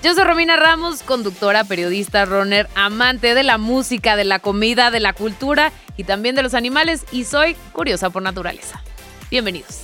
Yo soy Romina Ramos, conductora, periodista, runner, amante de la música, de la comida, de la cultura y también de los animales y soy curiosa por naturaleza. Bienvenidos.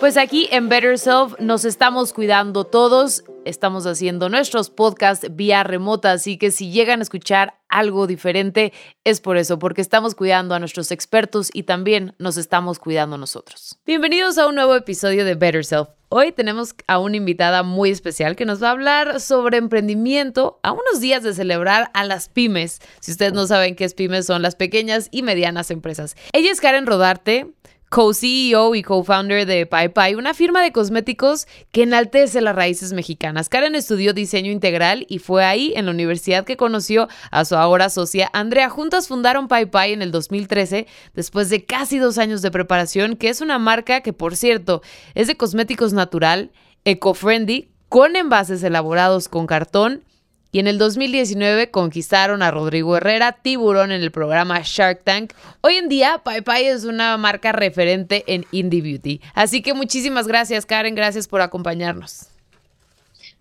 Pues aquí en Better Self nos estamos cuidando todos, estamos haciendo nuestros podcasts vía remota, así que si llegan a escuchar algo diferente es por eso, porque estamos cuidando a nuestros expertos y también nos estamos cuidando nosotros. Bienvenidos a un nuevo episodio de Better Self. Hoy tenemos a una invitada muy especial que nos va a hablar sobre emprendimiento a unos días de celebrar a las pymes. Si ustedes no saben qué es pymes, son las pequeñas y medianas empresas. Ella es Karen Rodarte, co-CEO y co-founder de Pai, una firma de cosméticos que enaltece las raíces mexicanas. Karen estudió diseño integral y fue ahí en la universidad que conoció a su ahora socia Andrea. Juntas fundaron Pai en el 2013 después de casi dos años de preparación, que es una marca que, por cierto, es de cosméticos natural, eco-friendly, con envases elaborados con cartón y en el 2019 conquistaron a Rodrigo Herrera, tiburón en el programa Shark Tank. Hoy en día, Pai es una marca referente en Indie Beauty. Así que muchísimas gracias, Karen. Gracias por acompañarnos.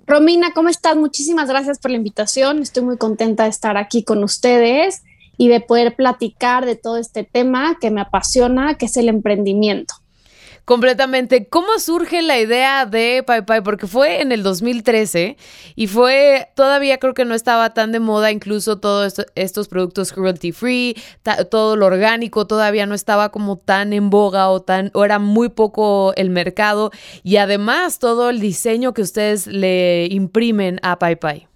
Romina, ¿cómo estás? Muchísimas gracias por la invitación. Estoy muy contenta de estar aquí con ustedes y de poder platicar de todo este tema que me apasiona, que es el emprendimiento completamente. ¿Cómo surge la idea de Pai Pai? Porque fue en el 2013 y fue, todavía creo que no estaba tan de moda, incluso todos estos productos cruelty free, todo lo orgánico todavía no estaba como tan en boga o, tan, o era muy poco el mercado y además todo el diseño que ustedes le imprimen a Pai Pai.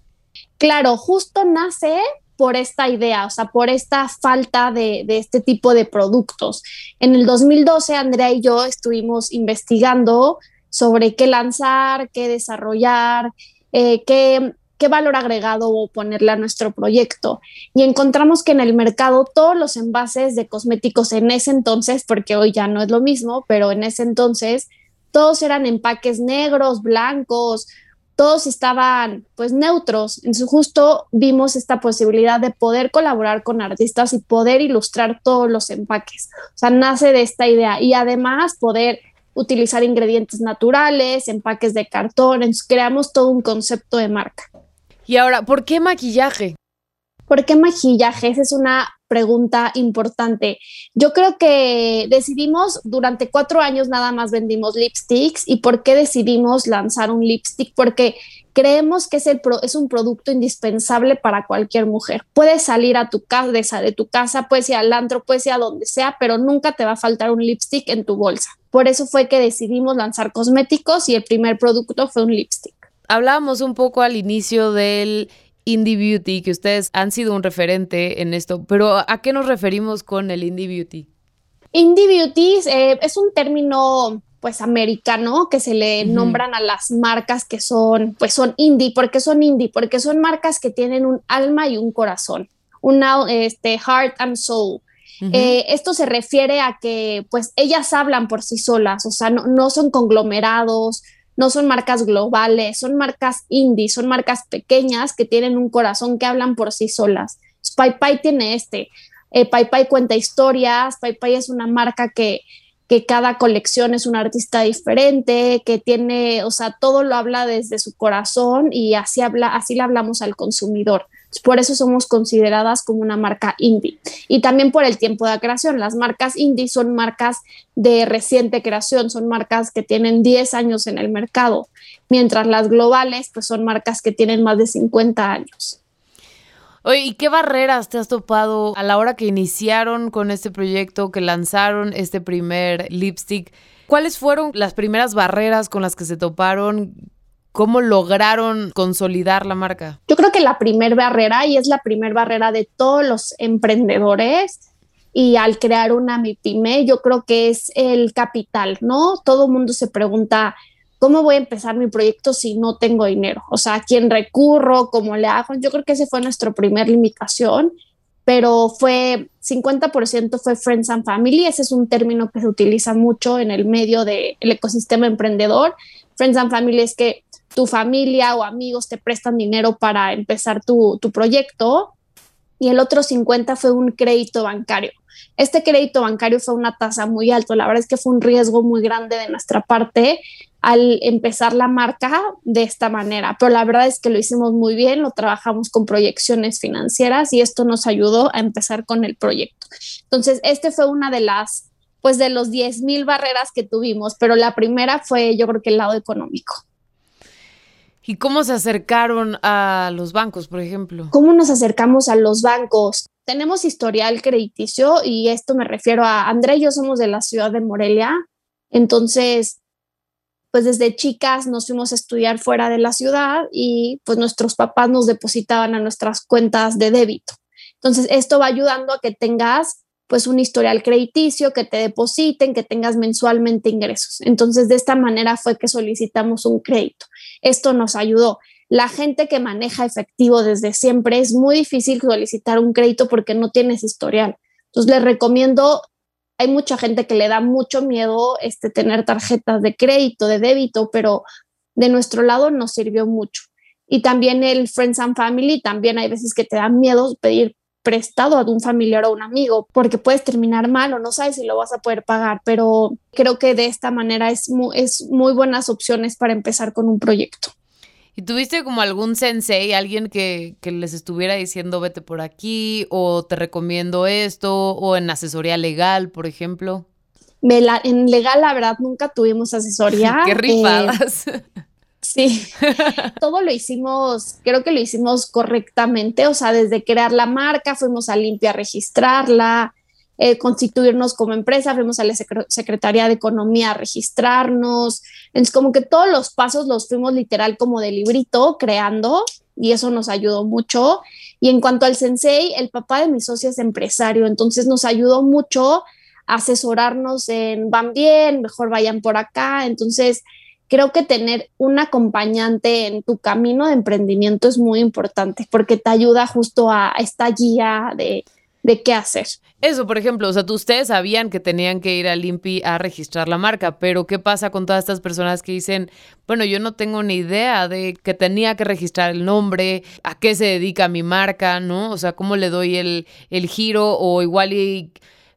Claro, justo nace por esta idea, o sea, por esta falta de, este tipo de productos. En el 2012, Andrea y yo estuvimos investigando sobre qué lanzar, qué desarrollar, eh, qué, qué valor agregado ponerle a nuestro proyecto. Y encontramos que en el mercado todos los envases de cosméticos en ese entonces, porque hoy ya no es lo mismo, pero en ese entonces todos eran empaques negros, blancos, todos estaban pues neutros. En su justo vimos esta posibilidad de poder colaborar con artistas y poder ilustrar todos los empaques. O sea, nace de esta idea y además poder utilizar ingredientes naturales, empaques de cartón, creamos todo un concepto de marca. Y ahora, ¿por qué maquillaje? ¿Por qué maquillaje? Esa es una pregunta importante. Yo creo que decidimos, durante cuatro años nada más vendimos lipsticks. ¿Y por qué decidimos lanzar un lipstick? Porque creemos que es, el es un producto indispensable para cualquier mujer. Puedes salir a tu casa, de, de tu casa, puedes ir al antro, puedes ir a donde sea, pero nunca te va a faltar un lipstick en tu bolsa. Por eso fue que decidimos lanzar cosméticos y el primer producto fue un lipstick. Hablábamos un poco al inicio del indie beauty, que ustedes han sido un referente en esto, pero ¿a qué nos referimos con el indie beauty? Indie beauty eh, es un término pues americano que se le nombran a las marcas que son pues son indie, porque son indie, porque son marcas que tienen un alma y un corazón, una este heart and soul. Eh, esto se refiere a que pues ellas hablan por sí solas, o sea, no, no son conglomerados, no son marcas globales, son marcas indie, son marcas pequeñas que tienen un corazón que hablan por sí solas. Pai Pai tiene este. Eh, cuenta historias, Pai es una marca que, que cada colección es un artista diferente, que tiene, o sea, todo lo habla desde su corazón y así habla, así le hablamos al consumidor. Por eso somos consideradas como una marca indie. Y también por el tiempo de creación. Las marcas indie son marcas de reciente creación, son marcas que tienen 10 años en el mercado, mientras las globales pues son marcas que tienen más de 50 años. Oye, ¿y qué barreras te has topado a la hora que iniciaron con este proyecto, que lanzaron este primer lipstick? ¿Cuáles fueron las primeras barreras con las que se toparon? ¿Cómo lograron consolidar la marca? Yo creo que la primer barrera, y es la primer barrera de todos los emprendedores, y al crear una MIPYME, yo creo que es el capital, ¿no? Todo mundo se pregunta, ¿cómo voy a empezar mi proyecto si no tengo dinero? O sea, ¿a quién recurro? ¿Cómo le hago? Yo creo que ese fue nuestra primera limitación, pero fue 50% fue Friends and Family. Ese es un término que se utiliza mucho en el medio del ecosistema emprendedor. Friends and Family es que tu familia o amigos te prestan dinero para empezar tu, tu proyecto y el otro 50 fue un crédito bancario. Este crédito bancario fue una tasa muy alta, la verdad es que fue un riesgo muy grande de nuestra parte al empezar la marca de esta manera, pero la verdad es que lo hicimos muy bien, lo trabajamos con proyecciones financieras y esto nos ayudó a empezar con el proyecto. Entonces, este fue una de las, pues de los 10 mil barreras que tuvimos, pero la primera fue yo creo que el lado económico. ¿Y cómo se acercaron a los bancos, por ejemplo? ¿Cómo nos acercamos a los bancos? Tenemos historial crediticio y esto me refiero a André y yo somos de la ciudad de Morelia, entonces pues desde chicas nos fuimos a estudiar fuera de la ciudad y pues nuestros papás nos depositaban a nuestras cuentas de débito. Entonces, esto va ayudando a que tengas pues un historial crediticio, que te depositen, que tengas mensualmente ingresos. Entonces, de esta manera fue que solicitamos un crédito. Esto nos ayudó. La gente que maneja efectivo desde siempre es muy difícil solicitar un crédito porque no tienes historial. Entonces, les recomiendo hay mucha gente que le da mucho miedo este, tener tarjetas de crédito, de débito, pero de nuestro lado nos sirvió mucho. Y también el Friends and Family, también hay veces que te da miedo pedir prestado a un familiar o un amigo porque puedes terminar mal o no sabes si lo vas a poder pagar, pero creo que de esta manera es es muy buenas opciones para empezar con un proyecto. ¿Y tuviste como algún sensei, alguien que, les estuviera diciendo vete por aquí o te recomiendo esto o en asesoría legal, por ejemplo? en legal, la verdad, nunca tuvimos asesoría. ¡Qué rifadas! Eh, sí, todo lo hicimos, creo que lo hicimos correctamente, o sea, desde crear la marca, fuimos a limpia registrarla, eh, constituirnos como empresa, fuimos a la Secretaría de Economía a registrarnos. Es como que todos los pasos los fuimos literal como de librito creando y eso nos ayudó mucho. Y en cuanto al sensei, el papá de mi socio es empresario, entonces nos ayudó mucho a asesorarnos en van bien, mejor vayan por acá. Entonces, creo que tener un acompañante en tu camino de emprendimiento es muy importante porque te ayuda justo a esta guía de de qué hacer. Eso, por ejemplo, o sea, ustedes sabían que tenían que ir al INPI a registrar la marca, pero ¿qué pasa con todas estas personas que dicen, bueno, yo no tengo ni idea de que tenía que registrar el nombre, a qué se dedica mi marca, ¿no? O sea, ¿cómo le doy el, el giro o igual y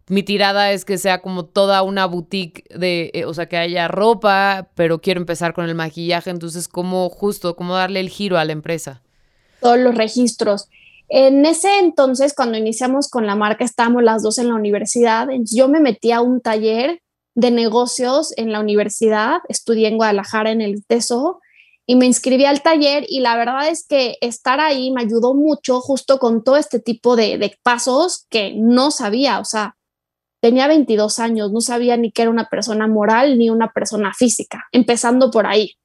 mi tirada es que sea como toda una boutique de, eh, o sea, que haya ropa, pero quiero empezar con el maquillaje, entonces, ¿cómo justo, cómo darle el giro a la empresa? Todos los registros. En ese entonces, cuando iniciamos con la marca, estábamos las dos en la universidad. Yo me metí a un taller de negocios en la universidad, estudié en Guadalajara en el TESO y me inscribí al taller y la verdad es que estar ahí me ayudó mucho justo con todo este tipo de, de pasos que no sabía, o sea, tenía 22 años, no sabía ni que era una persona moral ni una persona física, empezando por ahí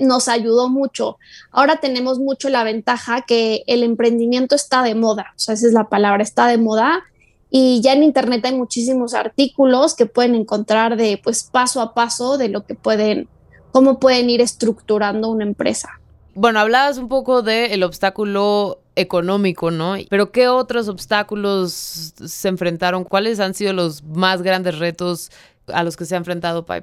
nos ayudó mucho. Ahora tenemos mucho la ventaja que el emprendimiento está de moda, o sea, esa es la palabra, está de moda. Y ya en internet hay muchísimos artículos que pueden encontrar de pues paso a paso de lo que pueden, cómo pueden ir estructurando una empresa. Bueno, hablabas un poco del obstáculo económico, ¿no? Pero ¿qué otros obstáculos se enfrentaron? ¿Cuáles han sido los más grandes retos a los que se ha enfrentado Pai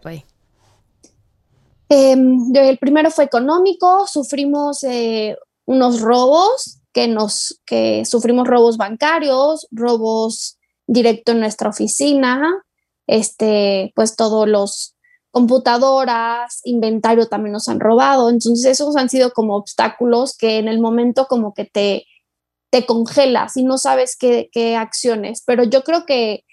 Em, el primero fue económico, sufrimos eh, unos robos, que, nos, que sufrimos robos bancarios, robos directo en nuestra oficina, este, pues todos los computadoras, inventario también nos han robado. Entonces esos han sido como obstáculos que en el momento como que te, te congelas y no sabes qué, qué acciones. Pero yo creo que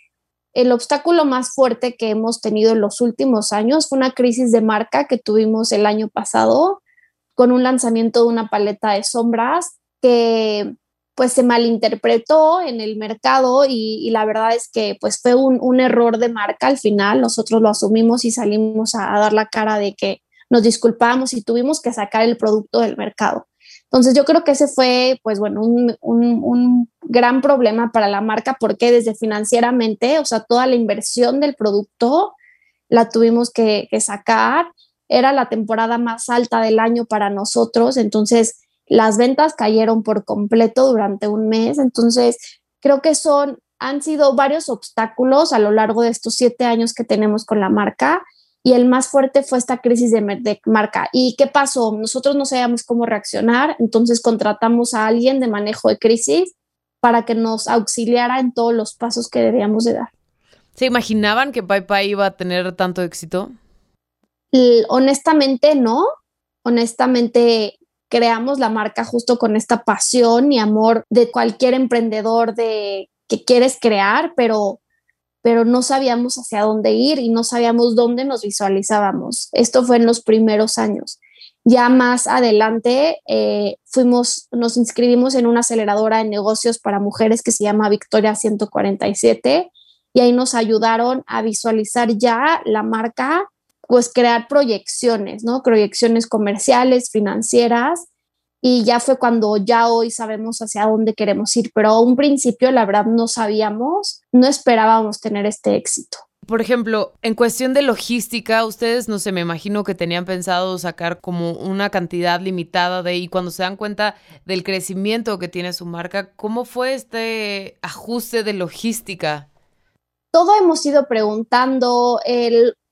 el obstáculo más fuerte que hemos tenido en los últimos años fue una crisis de marca que tuvimos el año pasado con un lanzamiento de una paleta de sombras que pues se malinterpretó en el mercado y, la verdad es que pues fue un, error de marca al final, nosotros lo asumimos y salimos a, a dar la cara de que nos disculpamos y tuvimos que sacar el producto del mercado. Entonces yo creo que ese fue, pues bueno, un, gran problema para la marca porque desde financieramente, o sea, toda la inversión del producto la tuvimos que, sacar. Era la temporada más alta del año para nosotros, entonces las ventas cayeron por completo durante un mes, entonces creo que son, han sido varios obstáculos a lo largo de estos siete años que tenemos con la marca y el más fuerte fue esta crisis de, de, marca. ¿Y qué pasó? Nosotros no sabíamos cómo reaccionar, entonces contratamos a alguien de manejo de crisis para que nos auxiliara en todos los pasos que debíamos de dar. ¿Se imaginaban que Pai iba a tener tanto éxito? honestamente no. Honestamente creamos la marca justo con esta pasión y amor de cualquier emprendedor de que quieres crear, pero pero no sabíamos hacia dónde ir y no sabíamos dónde nos visualizábamos. Esto fue en los primeros años. Ya más adelante eh, fuimos, nos inscribimos en una aceleradora de negocios para mujeres que se llama Victoria 147 y ahí nos ayudaron a visualizar ya la marca, pues crear proyecciones, ¿no? Proyecciones comerciales, financieras y ya fue cuando ya hoy sabemos hacia dónde queremos ir, pero a un principio la verdad no sabíamos, no esperábamos tener este éxito. Por ejemplo, en cuestión de logística, ustedes, no sé, me imagino que tenían pensado sacar como una cantidad limitada de, y cuando se dan cuenta del crecimiento que tiene su marca, ¿cómo fue este ajuste de logística? Todo hemos ido preguntando.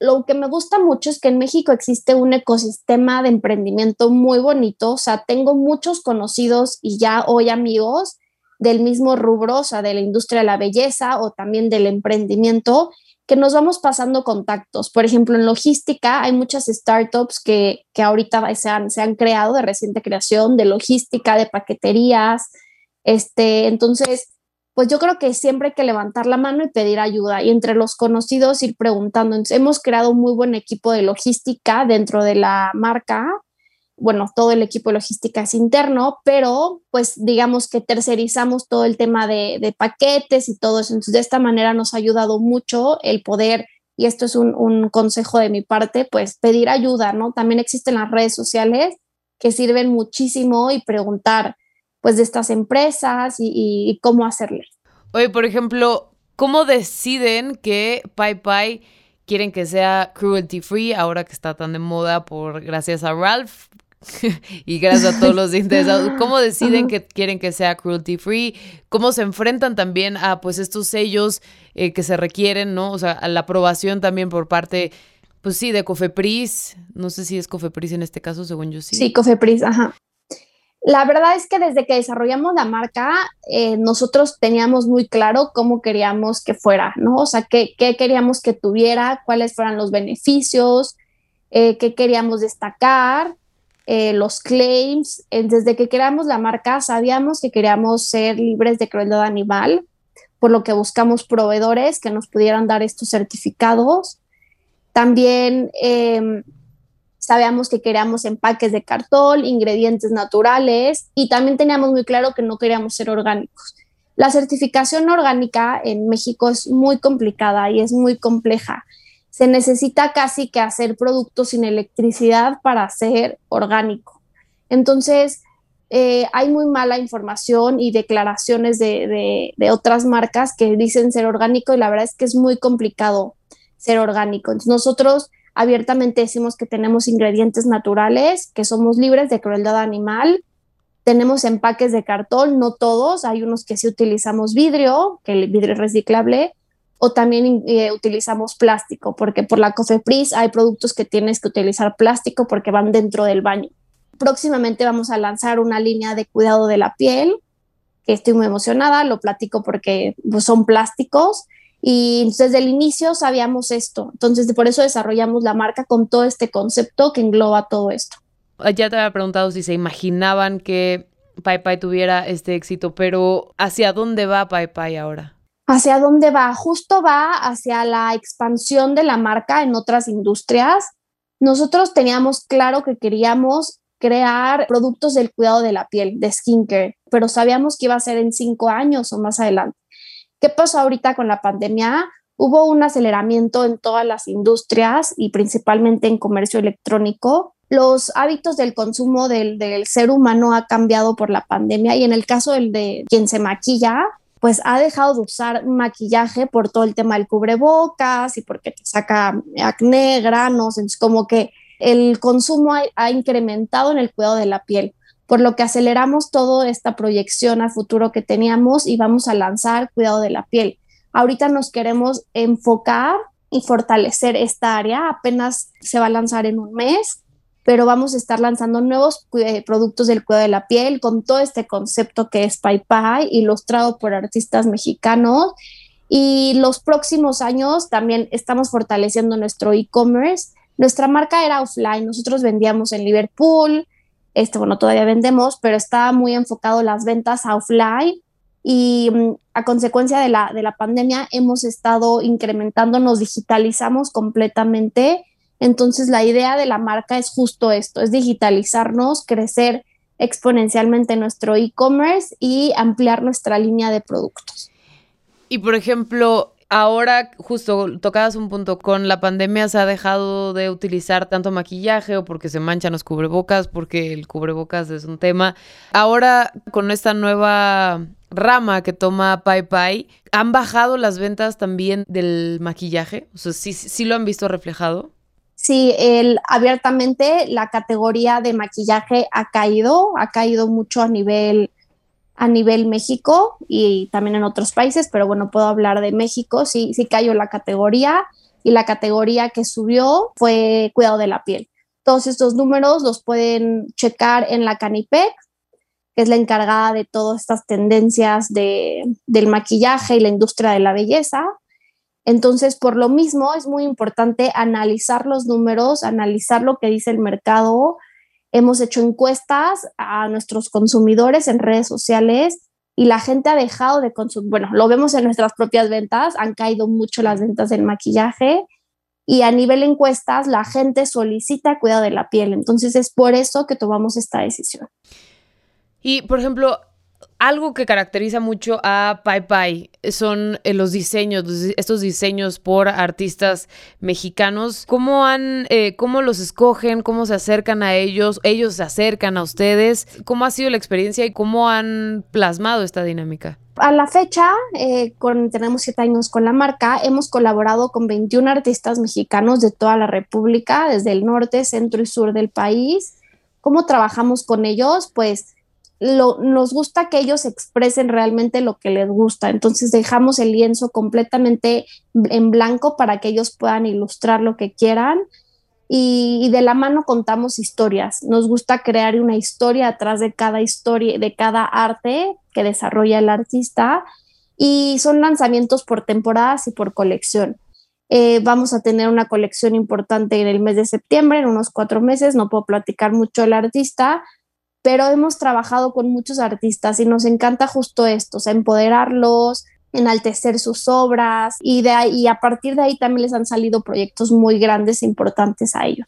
Lo que me gusta mucho es que en México existe un ecosistema de emprendimiento muy bonito. O sea, tengo muchos conocidos y ya hoy amigos del mismo rubro, o sea, de la industria de la belleza o también del emprendimiento, que nos vamos pasando contactos. Por ejemplo, en logística hay muchas startups que, que ahorita se han, se han creado de reciente creación, de logística, de paqueterías. Este, entonces, pues yo creo que siempre hay que levantar la mano y pedir ayuda y entre los conocidos ir preguntando. hemos creado un muy buen equipo de logística dentro de la marca. Bueno, todo el equipo de logística es interno, pero pues digamos que tercerizamos todo el tema de, paquetes y todo eso. Entonces, de esta manera nos ha ayudado mucho el poder, y esto es un, un consejo de mi parte, pues pedir ayuda, ¿no? También existen las redes sociales que sirven muchísimo y preguntar pues de estas empresas y, cómo hacerle. Oye, por ejemplo, ¿cómo deciden que Pai quieren que sea cruelty free ahora que está tan de moda por gracias a Ralph? y gracias a todos los interesados, ¿cómo deciden que quieren que sea cruelty free? ¿Cómo se enfrentan también a pues estos sellos eh, que se requieren, ¿no? O sea, a la aprobación también por parte, pues sí, de Cofepris. No sé si es Cofepris en este caso, según yo sí. Sí, Cofepris, ajá. La verdad es que desde que desarrollamos la marca, eh, nosotros teníamos muy claro cómo queríamos que fuera, ¿no? O sea, qué, queríamos que tuviera, cuáles fueran los beneficios, eh, qué queríamos destacar, eh, los claims. desde que creamos la marca, sabíamos que queríamos ser libres de crueldad animal, por lo que buscamos proveedores que nos pudieran dar estos certificados. También em, sabíamos que queríamos empaques de cartón, ingredientes naturales y también teníamos muy claro que no queríamos ser orgánicos. La certificación orgánica en México es muy complicada y es muy compleja. Se necesita casi que hacer productos sin electricidad para ser orgánico. Entonces, eh, hay muy mala información y declaraciones de, de, otras marcas que dicen ser orgánico y la verdad es que es muy complicado ser orgánico. Entonces, nosotros abiertamente decimos que tenemos ingredientes naturales, que somos libres de crueldad animal. Tenemos empaques de cartón, no todos, hay unos que sí utilizamos vidrio, que el vidrio es reciclable, o también eh, utilizamos plástico, porque por la COFEPRIS hay productos que tienes que utilizar plástico porque van dentro del baño. Próximamente vamos a lanzar una línea de cuidado de la piel, que estoy muy emocionada, lo platico porque pues, son plásticos y desde el inicio sabíamos esto. Entonces, por eso desarrollamos la marca con todo este concepto que engloba todo esto. Ah, ya te había preguntado si se imaginaban que Pai Pai tuviera este éxito, pero ¿hacia dónde va Pai Pai ahora? ¿Hacia dónde va? Justo va hacia la expansión de la marca en otras industrias. Nosotros teníamos claro que queríamos crear productos del cuidado de la piel, de skincare, pero sabíamos que iba a ser en cinco años o más adelante. ¿Qué pasó ahorita con la pandemia? Hubo un aceleramiento en todas las industrias y principalmente en comercio electrónico. Los hábitos del consumo del, ser humano ha cambiado por la pandemia y en el caso del de quien se maquilla, pues ha dejado de usar maquillaje por todo el tema del cubrebocas y porque te saca acné, granos, entonces como que el consumo ha, incrementado en el cuidado de la piel, por lo que aceleramos toda esta proyección a futuro que teníamos y vamos a lanzar cuidado de la piel. Ahorita nos queremos enfocar y fortalecer esta área, apenas se va a lanzar en un mes, pero vamos a estar lanzando nuevos eh, productos del cuidado de la piel con todo este concepto que es Pai Pai, ilustrado por artistas mexicanos. Y los próximos años también estamos fortaleciendo nuestro e-commerce nuestra marca era offline, nosotros vendíamos en Liverpool, este, bueno, todavía vendemos, pero estaba muy enfocado las ventas offline y mm, a consecuencia de la, de la pandemia hemos estado incrementando, nos digitalizamos completamente. Entonces la idea de la marca es justo esto, es digitalizarnos, crecer exponencialmente nuestro e-commerce y ampliar nuestra línea de productos. Y por ejemplo, ahora justo tocabas un punto, con la pandemia se ha dejado de utilizar tanto maquillaje o porque se manchan los cubrebocas, porque el cubrebocas es un tema. Ahora con esta nueva rama que toma Pai Pai, ¿han bajado las ventas también del maquillaje? O sea, ¿sí, sí lo han visto reflejado? Sí, el, abiertamente la categoría de maquillaje ha caído, ha caído mucho a nivel a nivel México y también en otros países, pero bueno, puedo hablar de México, sí, sí cayó la categoría y la categoría que subió fue cuidado de la piel. Todos estos números los pueden checar en la Canipec, que es la encargada de todas estas tendencias de, del maquillaje y la industria de la belleza. Entonces, por lo mismo, es muy importante analizar los números, analizar lo que dice el mercado, Hemos hecho encuestas a nuestros consumidores en redes sociales y la gente ha dejado de consumir, bueno, lo vemos en nuestras propias ventas, han caído mucho las ventas del maquillaje y a nivel encuestas la gente solicita cuidado de la piel. Entonces es por eso que tomamos esta decisión. Y, por ejemplo, algo que caracteriza mucho a Pai son eh, los diseños, estos diseños por artistas mexicanos. ¿Cómo han, eh, cómo los escogen, cómo se acercan a ellos, ellos se acercan a ustedes? ¿Cómo ha sido la experiencia y cómo han plasmado esta dinámica? A la fecha, eh, tenemos siete años con la marca, hemos colaborado con 21 artistas mexicanos de toda la República, desde el norte, centro y sur del país. ¿Cómo trabajamos con ellos? Pues nos gusta que ellos expresen realmente lo que les gusta. Entonces dejamos el lienzo completamente en blanco para que ellos puedan ilustrar lo que quieran. Y, de la mano contamos historias. Nos gusta crear una historia atrás de cada historia, de cada arte que desarrolla el artista. Y son lanzamientos por temporadas y por colección. Eh, vamos a tener una colección importante en el mes de septiembre, en unos cuatro meses. No puedo platicar mucho del artista, pero hemos trabajado con muchos artistas y nos encanta justo esto, empoderarlos, enaltecer sus obras y, de ahí, a partir de ahí también les han salido proyectos muy grandes e importantes a ellos.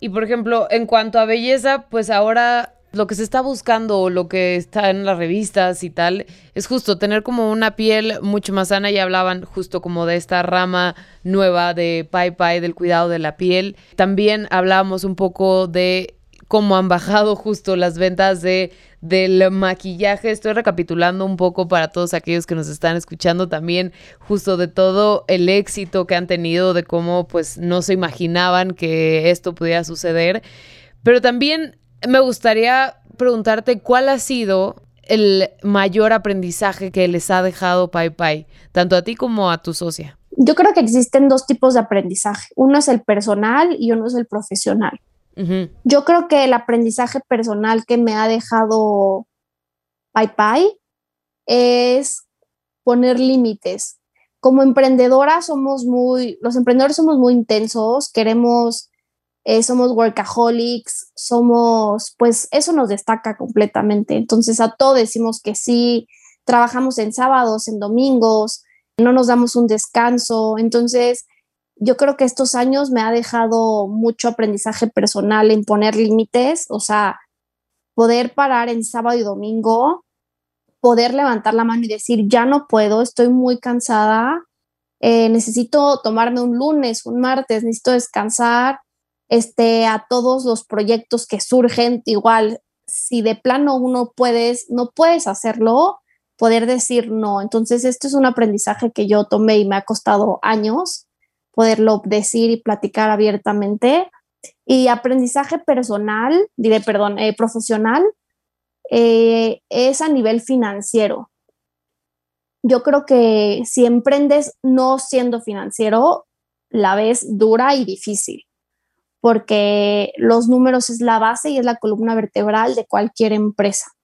Y por ejemplo, en cuanto a belleza, pues ahora lo que se está buscando o lo que está en las revistas y tal es justo tener como una piel mucho más sana y hablaban justo como de esta rama nueva de Pai Pai del cuidado de la piel. También hablábamos un poco de cómo han bajado justo las ventas de del maquillaje. Estoy recapitulando un poco para todos aquellos que nos están escuchando también justo de todo el éxito que han tenido, de cómo pues no se imaginaban que esto pudiera suceder. Pero también me gustaría preguntarte cuál ha sido el mayor aprendizaje que les ha dejado Pai Pai, tanto a ti como a tu socia. Yo creo que existen dos tipos de aprendizaje. Uno es el personal y uno es el profesional. Yo creo que el aprendizaje personal que me ha dejado Pai Pai es poner límites. Como emprendedora somos muy, los emprendedores somos muy intensos, queremos, eh, somos workaholics, somos, pues eso nos destaca completamente. Entonces a todo decimos que sí, trabajamos en sábados, en domingos, no nos damos un descanso. Entonces, yo creo que estos años me ha dejado mucho aprendizaje personal en poner límites, o sea, poder parar en sábado y domingo, poder levantar la mano y decir, ya no puedo, estoy muy cansada, eh, necesito tomarme un lunes, un martes, necesito descansar, este, a todos los proyectos que surgen, igual, si de plano uno puedes, no puedes hacerlo, poder decir no. Entonces, esto es un aprendizaje que yo tomé y me ha costado años poderlo decir y platicar abiertamente. Y aprendizaje personal, diré, perdón, eh, profesional, eh, es a nivel financiero. Yo creo que si emprendes no siendo financiero, la ves dura y difícil, porque los números es la base y es la columna vertebral de cualquier empresa.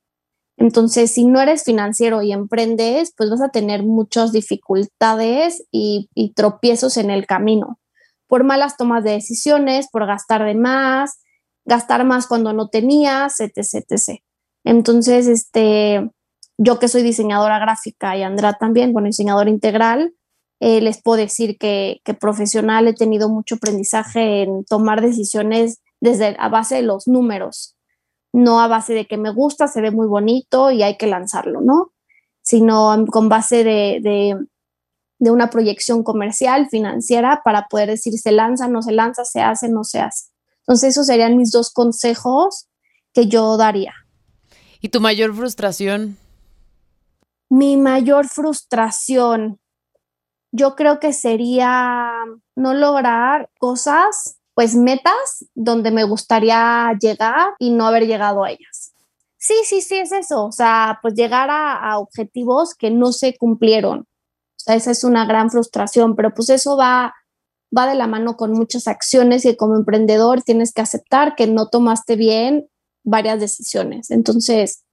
Entonces, si no eres financiero y emprendes, pues vas a tener muchas dificultades y, tropiezos en el camino por malas tomas de decisiones, por gastar de más, gastar más cuando no tenías, etc. Entonces, este, yo que soy diseñadora gráfica y Andrea también, bueno, diseñadora integral, eh, les puedo decir que, que, profesional he tenido mucho aprendizaje en tomar decisiones desde a base de los números, no a base de que me gusta, se ve muy bonito y hay que lanzarlo, ¿no? Sino con base de, de de una proyección comercial, financiera, para poder decir se lanza, no se lanza, se hace, no se hace. Entonces, esos serían mis dos consejos que yo daría. ¿Y tu mayor frustración? Mi mayor frustración, yo creo que sería no lograr cosas, pues metas donde me gustaría llegar y no haber llegado a ellas. Sí, sí, sí, es eso. O sea, pues llegar a, objetivos que no se cumplieron esa es una gran frustración, pero pues eso va, va de la mano con muchas acciones y como emprendedor tienes que aceptar que no tomaste bien varias decisiones. Entonces,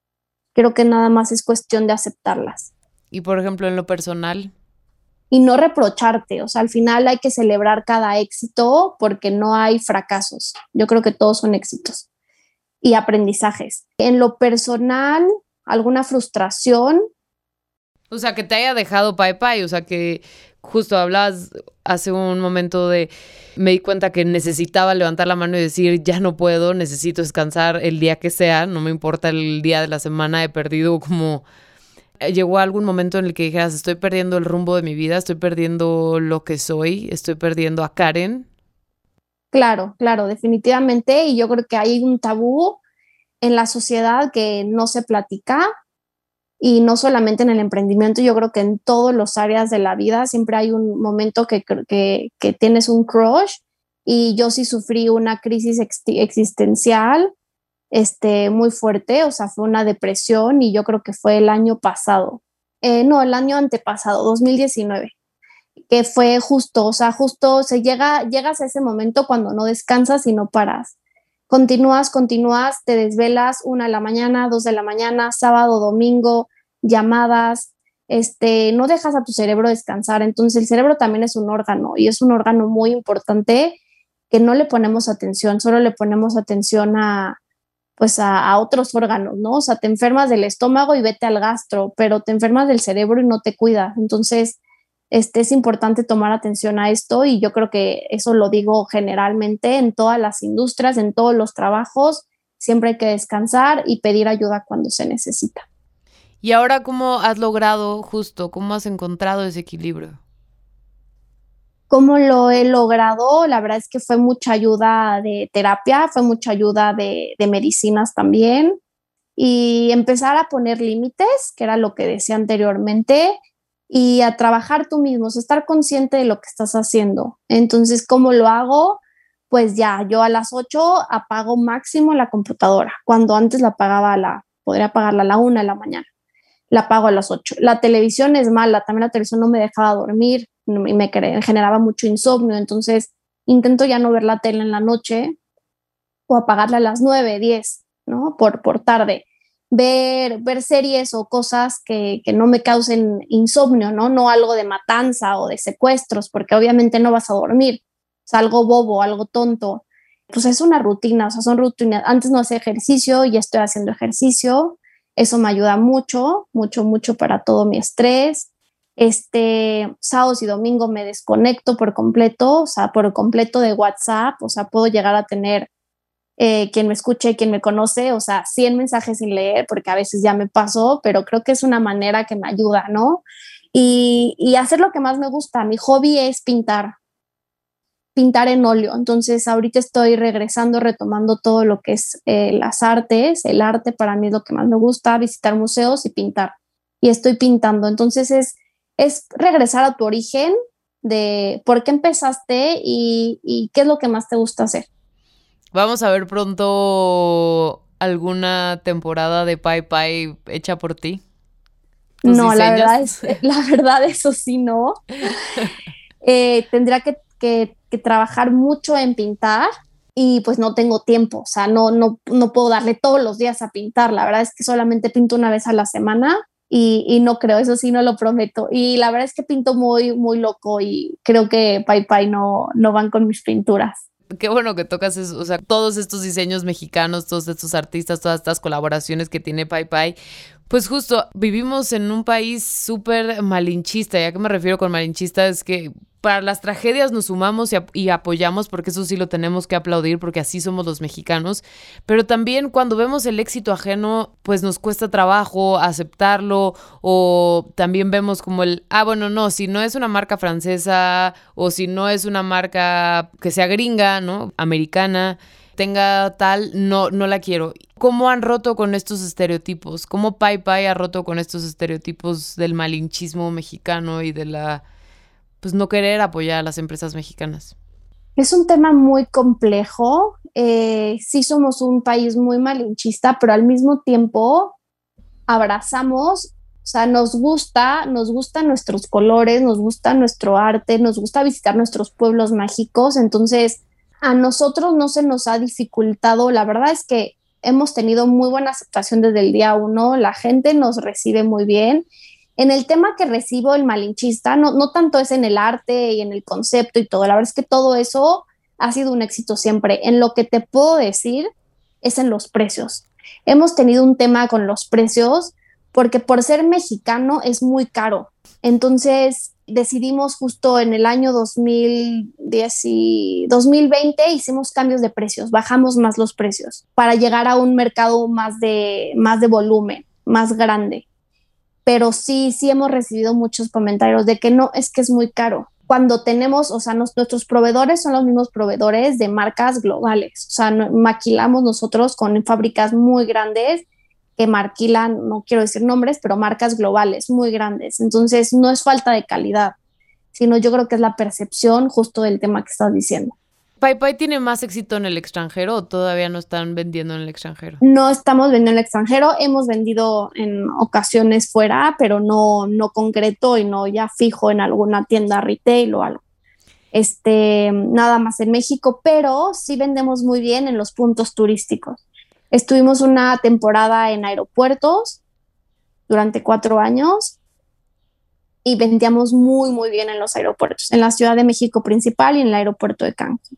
creo que nada más es cuestión de aceptarlas. Y por ejemplo, en lo personal. Y no reprocharte, o sea, al final hay que celebrar cada éxito porque no hay fracasos. Yo creo que todos son éxitos y aprendizajes. En lo personal, alguna frustración, o sea, que te haya dejado Pai Pai, o sea, que justo hablabas hace un momento de, me di cuenta que necesitaba levantar la mano y decir, ya no puedo, necesito descansar el día que sea, no me importa el día de la semana, he perdido como... Eh, llegó algún momento en el que dijeras, estoy perdiendo el rumbo de mi vida, estoy perdiendo lo que soy, estoy perdiendo a Karen. Claro, claro, definitivamente. Y yo creo que hay un tabú en la sociedad que no se platica y no solamente en el emprendimiento, yo creo que en todas las áreas de la vida siempre hay un momento que, que, que tienes un crush y yo sí sufrí una crisis existencial este, muy fuerte, o sea, fue una depresión y yo creo que fue el año pasado, eh, no, el año antepasado, 2019, que fue justo, o sea, justo se llega, llegas a ese momento cuando no descansas y no paras. Continúas, continúas, te desvelas una de la mañana, dos de la mañana, sábado, domingo, llamadas, este, no dejas a tu cerebro descansar. Entonces el cerebro también es un órgano y es un órgano muy importante que no le ponemos atención, solo le ponemos atención a, pues a, otros órganos, ¿no? O sea, te enfermas del estómago y vete al gastro, pero te enfermas del cerebro y no te cuidas. Entonces, este, es importante tomar atención a esto y yo creo que eso lo digo generalmente en todas las industrias, en todos los trabajos, siempre hay que descansar y pedir ayuda cuando se necesita. ¿Y ahora cómo has logrado justo, cómo has encontrado ese equilibrio? ¿Cómo lo he logrado? La verdad es que fue mucha ayuda de terapia, fue mucha ayuda de, medicinas también y empezar a poner límites, que era lo que decía anteriormente, y a trabajar tú mismo, o estar consciente de lo que estás haciendo. Entonces, ¿cómo lo hago? Pues ya, yo a las 8 apago máximo la computadora, cuando antes la apagaba a la, podría apagarla a la 1 de la mañana, la apago a las 8. La televisión es mala, también la televisión no me dejaba dormir y me generaba mucho insomnio, entonces intento ya no ver la tele en la noche o apagarla a las 9, 10, ¿no? Por, por tarde ver, ver series o cosas que, no me causen insomnio, ¿no? No algo de matanza o de secuestros, porque obviamente no vas a dormir. Es algo bobo, algo tonto. Pues es una rutina, o sea, son rutinas. Antes no hacía ejercicio y estoy haciendo ejercicio. Eso me ayuda mucho, mucho, mucho para todo mi estrés. Este, sábados y domingo me desconecto por completo, o sea, por completo de WhatsApp, o sea, puedo llegar a tener eh, quien me escuche, quien me conoce, o sea, 100 mensajes sin leer, porque a veces ya me pasó, pero creo que es una manera que me ayuda, ¿no? Y, y hacer lo que más me gusta. Mi hobby es pintar, pintar en óleo. Entonces, ahorita estoy regresando, retomando todo lo que es eh, las artes. El arte para mí es lo que más me gusta, visitar museos y pintar. Y estoy pintando. Entonces, es, es regresar a tu origen de por qué empezaste y, y qué es lo que más te gusta hacer. Vamos a ver pronto alguna temporada de Pai Pai hecha por ti. No, la verdad, es, la verdad, eso sí, no. Eh, tendría que, que, trabajar mucho en pintar y pues no tengo tiempo, o sea, no, no, no puedo darle todos los días a pintar. La verdad es que solamente pinto una vez a la semana y, y, no creo, eso sí, no lo prometo. Y la verdad es que pinto muy, muy loco y creo que Pai Pai no, no van con mis pinturas qué bueno que tocas eso, o sea, todos estos diseños mexicanos, todos estos artistas, todas estas colaboraciones que tiene Pai Pai. Pues justo, vivimos en un país súper malinchista. ¿Ya que me refiero con malinchista? Es que para las tragedias nos sumamos y, apoyamos, porque eso sí lo tenemos que aplaudir, porque así somos los mexicanos. Pero también cuando vemos el éxito ajeno, pues nos cuesta trabajo aceptarlo, o también vemos como el, ah, bueno, no, si no es una marca francesa, o si no es una marca que sea gringa, ¿no? Americana tenga tal, no, no la quiero. ¿Cómo han roto con estos estereotipos? ¿Cómo Pai Pai ha roto con estos estereotipos del malinchismo mexicano y de la pues no querer apoyar a las empresas mexicanas? Es un tema muy complejo. Eh, sí somos un país muy malinchista, pero al mismo tiempo abrazamos, o sea, nos gusta, nos gustan nuestros colores, nos gusta nuestro arte, nos gusta visitar nuestros pueblos mágicos. Entonces, a nosotros no se nos ha dificultado. La verdad es que hemos tenido muy buena aceptación desde el día uno. La gente nos recibe muy bien en el tema que recibo el malinchista, no, no tanto es en el arte y en el concepto y todo, la verdad es que todo eso ha sido un éxito siempre. En lo que te puedo decir es en los precios. Hemos tenido un tema con los precios porque por ser mexicano es muy caro. Entonces decidimos justo en el año 2010 y 2020 hicimos cambios de precios, bajamos más los precios para llegar a un mercado más de, más de volumen, más grande pero sí, sí hemos recibido muchos comentarios de que no, es que es muy caro. Cuando tenemos, o sea, nuestros proveedores son los mismos proveedores de marcas globales, o sea, maquilamos nosotros con fábricas muy grandes que maquilan, no quiero decir nombres, pero marcas globales muy grandes. Entonces, no es falta de calidad, sino yo creo que es la percepción justo del tema que estás diciendo. ¿Pai Pai tiene más éxito en el extranjero o todavía no están vendiendo en el extranjero? No estamos vendiendo en el extranjero, hemos vendido en ocasiones fuera, pero no, no concreto y no ya fijo en alguna tienda retail o algo. Este, nada más en México, pero sí vendemos muy bien en los puntos turísticos. Estuvimos una temporada en aeropuertos durante cuatro años y vendíamos muy, muy bien en los aeropuertos, en la Ciudad de México principal y en el aeropuerto de Cancún.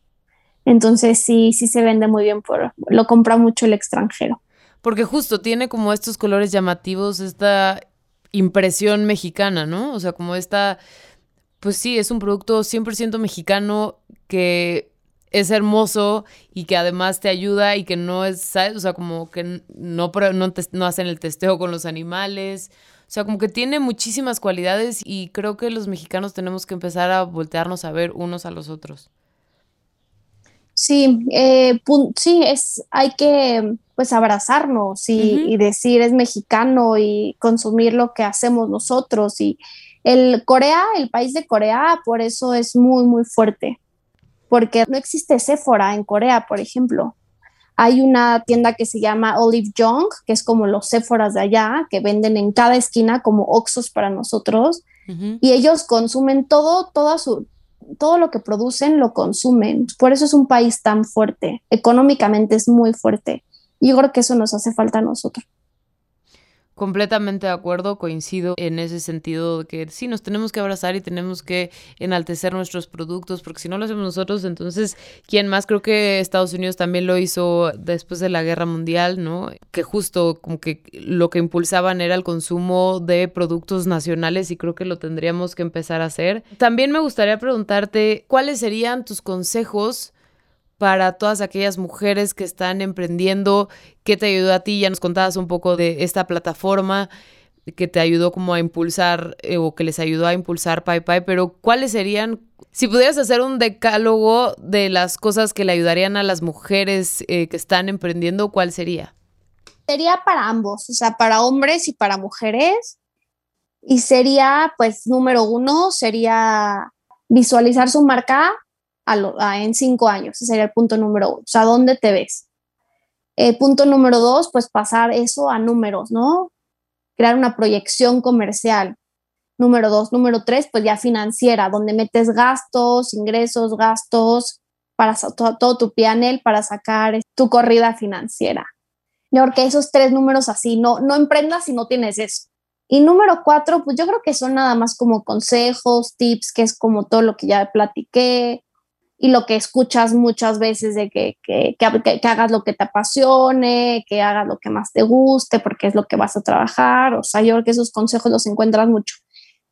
Entonces sí, sí se vende muy bien, por, lo compra mucho el extranjero. Porque justo tiene como estos colores llamativos, esta impresión mexicana, ¿no? O sea, como esta, pues sí, es un producto 100% mexicano que es hermoso y que además te ayuda y que no es, ¿sabes? O sea, como que no, no, no hacen el testeo con los animales. O sea, como que tiene muchísimas cualidades y creo que los mexicanos tenemos que empezar a voltearnos a ver unos a los otros. Sí, eh, sí, es, hay que pues abrazarnos y, decir es mexicano y consumir lo que hacemos nosotros. Y el Corea, el país de Corea, por eso es muy, muy fuerte, porque no existe Sephora en Corea, por ejemplo. Hay una tienda que se llama Olive Jong, que es como los Sephoras de allá, que venden en cada esquina como Oxos para nosotros. Y ellos consumen todo, toda su, todo lo que producen lo consumen. Por eso es un país tan fuerte. Económicamente es muy fuerte. Y yo creo que eso nos hace falta a nosotros. Completamente de acuerdo, coincido en ese sentido de que sí, nos tenemos que abrazar y tenemos que enaltecer nuestros productos, porque si no lo hacemos nosotros, entonces, ¿quién más? Creo que Estados Unidos también lo hizo después de la guerra mundial, ¿no? Que justo como que lo que impulsaban era el consumo de productos nacionales y creo que lo tendríamos que empezar a hacer. También me gustaría preguntarte, ¿cuáles serían tus consejos? Para todas aquellas mujeres que están emprendiendo? ¿Qué te ayudó a ti? Ya nos contabas un poco de esta plataforma que te ayudó como a impulsar eh, o que les ayudó a impulsar Pai, pero ¿cuáles serían, si pudieras hacer un decálogo de las cosas que le ayudarían a las mujeres eh, que están emprendiendo, cuál sería? Sería para ambos, o sea, para hombres y para mujeres. Y sería, pues, número uno, sería visualizar su marca en cinco años. Ese sería el punto número uno. O sea, ¿dónde te ves? Eh, punto número dos, pues pasar eso a números, ¿no? Crear una proyección comercial. Número dos. Número tres, pues ya financiera, donde metes gastos, ingresos, gastos, para todo, todo tu PNL para sacar tu corrida financiera. Porque esos tres números así, no, no emprendas si no tienes eso. Y número cuatro, pues yo creo que son nada más como consejos, tips, que es como todo lo que ya platiqué, y lo que escuchas muchas veces de que, que, que, hagas lo que te apasione, que hagas lo que más te guste, porque es lo que vas a trabajar. O sea, yo creo que esos consejos los encuentras mucho.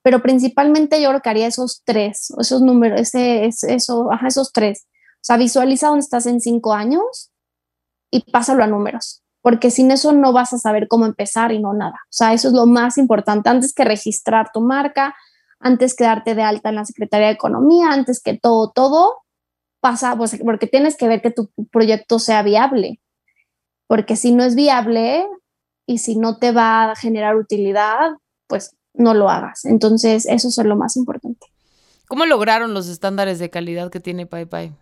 Pero principalmente yo creo que haría esos tres, esos números, ese, eso, ajá, esos tres. O sea, visualiza dónde estás en cinco años y pásalo a números, porque sin eso no vas a saber cómo empezar y no nada. O sea, eso es lo más importante. Antes que registrar tu marca, antes que darte de alta en la Secretaría de Economía, antes que todo, todo, pasa, pues, porque tienes que ver que tu proyecto sea viable, porque si no es viable y si no te va a generar utilidad, pues no lo hagas. Entonces, eso es lo más importante. ¿Cómo lograron los estándares de calidad que tiene PayPay?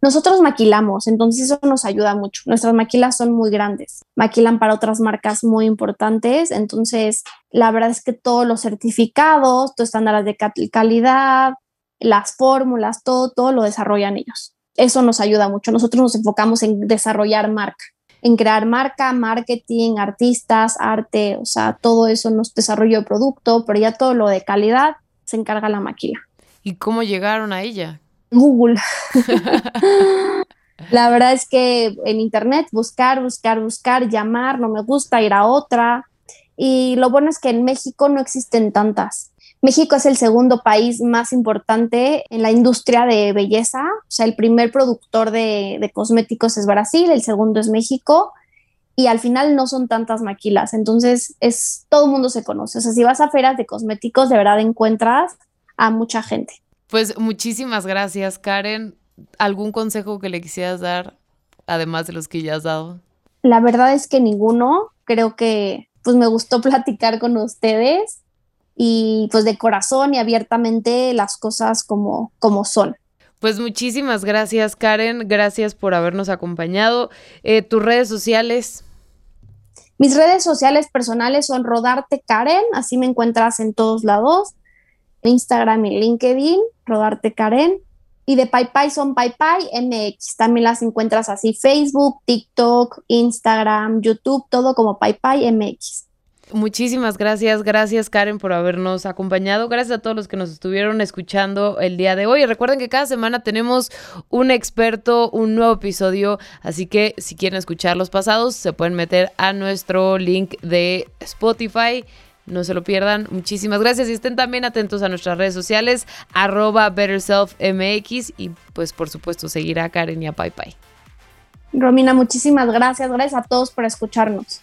Nosotros maquilamos, entonces eso nos ayuda mucho. Nuestras maquilas son muy grandes, maquilan para otras marcas muy importantes, entonces la verdad es que todos los certificados, tus estándares de calidad, las fórmulas, todo, todo lo desarrollan ellos. Eso nos ayuda mucho. Nosotros nos enfocamos en desarrollar marca, en crear marca, marketing, artistas, arte, o sea, todo eso nos desarrolló el producto, pero ya todo lo de calidad se encarga la maquila. ¿Y cómo llegaron a ella? Google. la verdad es que en internet buscar, buscar, buscar, llamar, no me gusta, ir a otra. Y lo bueno es que en México no existen tantas. México es el segundo país más importante en la industria de belleza. O sea, el primer productor de, cosméticos es Brasil, el segundo es México. Y al final no son tantas maquilas. Entonces, es todo el mundo se conoce. O sea, si vas a ferias de cosméticos, de verdad encuentras a mucha gente. Pues muchísimas gracias, Karen. ¿Algún consejo que le quisieras dar, además de los que ya has dado? La verdad es que ninguno. Creo que pues me gustó platicar con ustedes y pues de corazón y abiertamente las cosas como, como son. Pues muchísimas gracias Karen, gracias por habernos acompañado. Eh, ¿Tus redes sociales? Mis redes sociales personales son Rodarte Karen, así me encuentras en todos lados, Instagram y LinkedIn, Rodarte Karen. Y de PayPay son PayPay MX, también las encuentras así, Facebook, TikTok, Instagram, YouTube, todo como PayPay MX. Muchísimas gracias, gracias Karen por habernos acompañado, gracias a todos los que nos estuvieron escuchando el día de hoy. Recuerden que cada semana tenemos un experto, un nuevo episodio, así que si quieren escuchar los pasados se pueden meter a nuestro link de Spotify. No se lo pierdan. Muchísimas gracias y estén también atentos a nuestras redes sociales, arroba BetterSelfMX y pues por supuesto seguir a Karen y a Pai Romina, muchísimas gracias. Gracias a todos por escucharnos.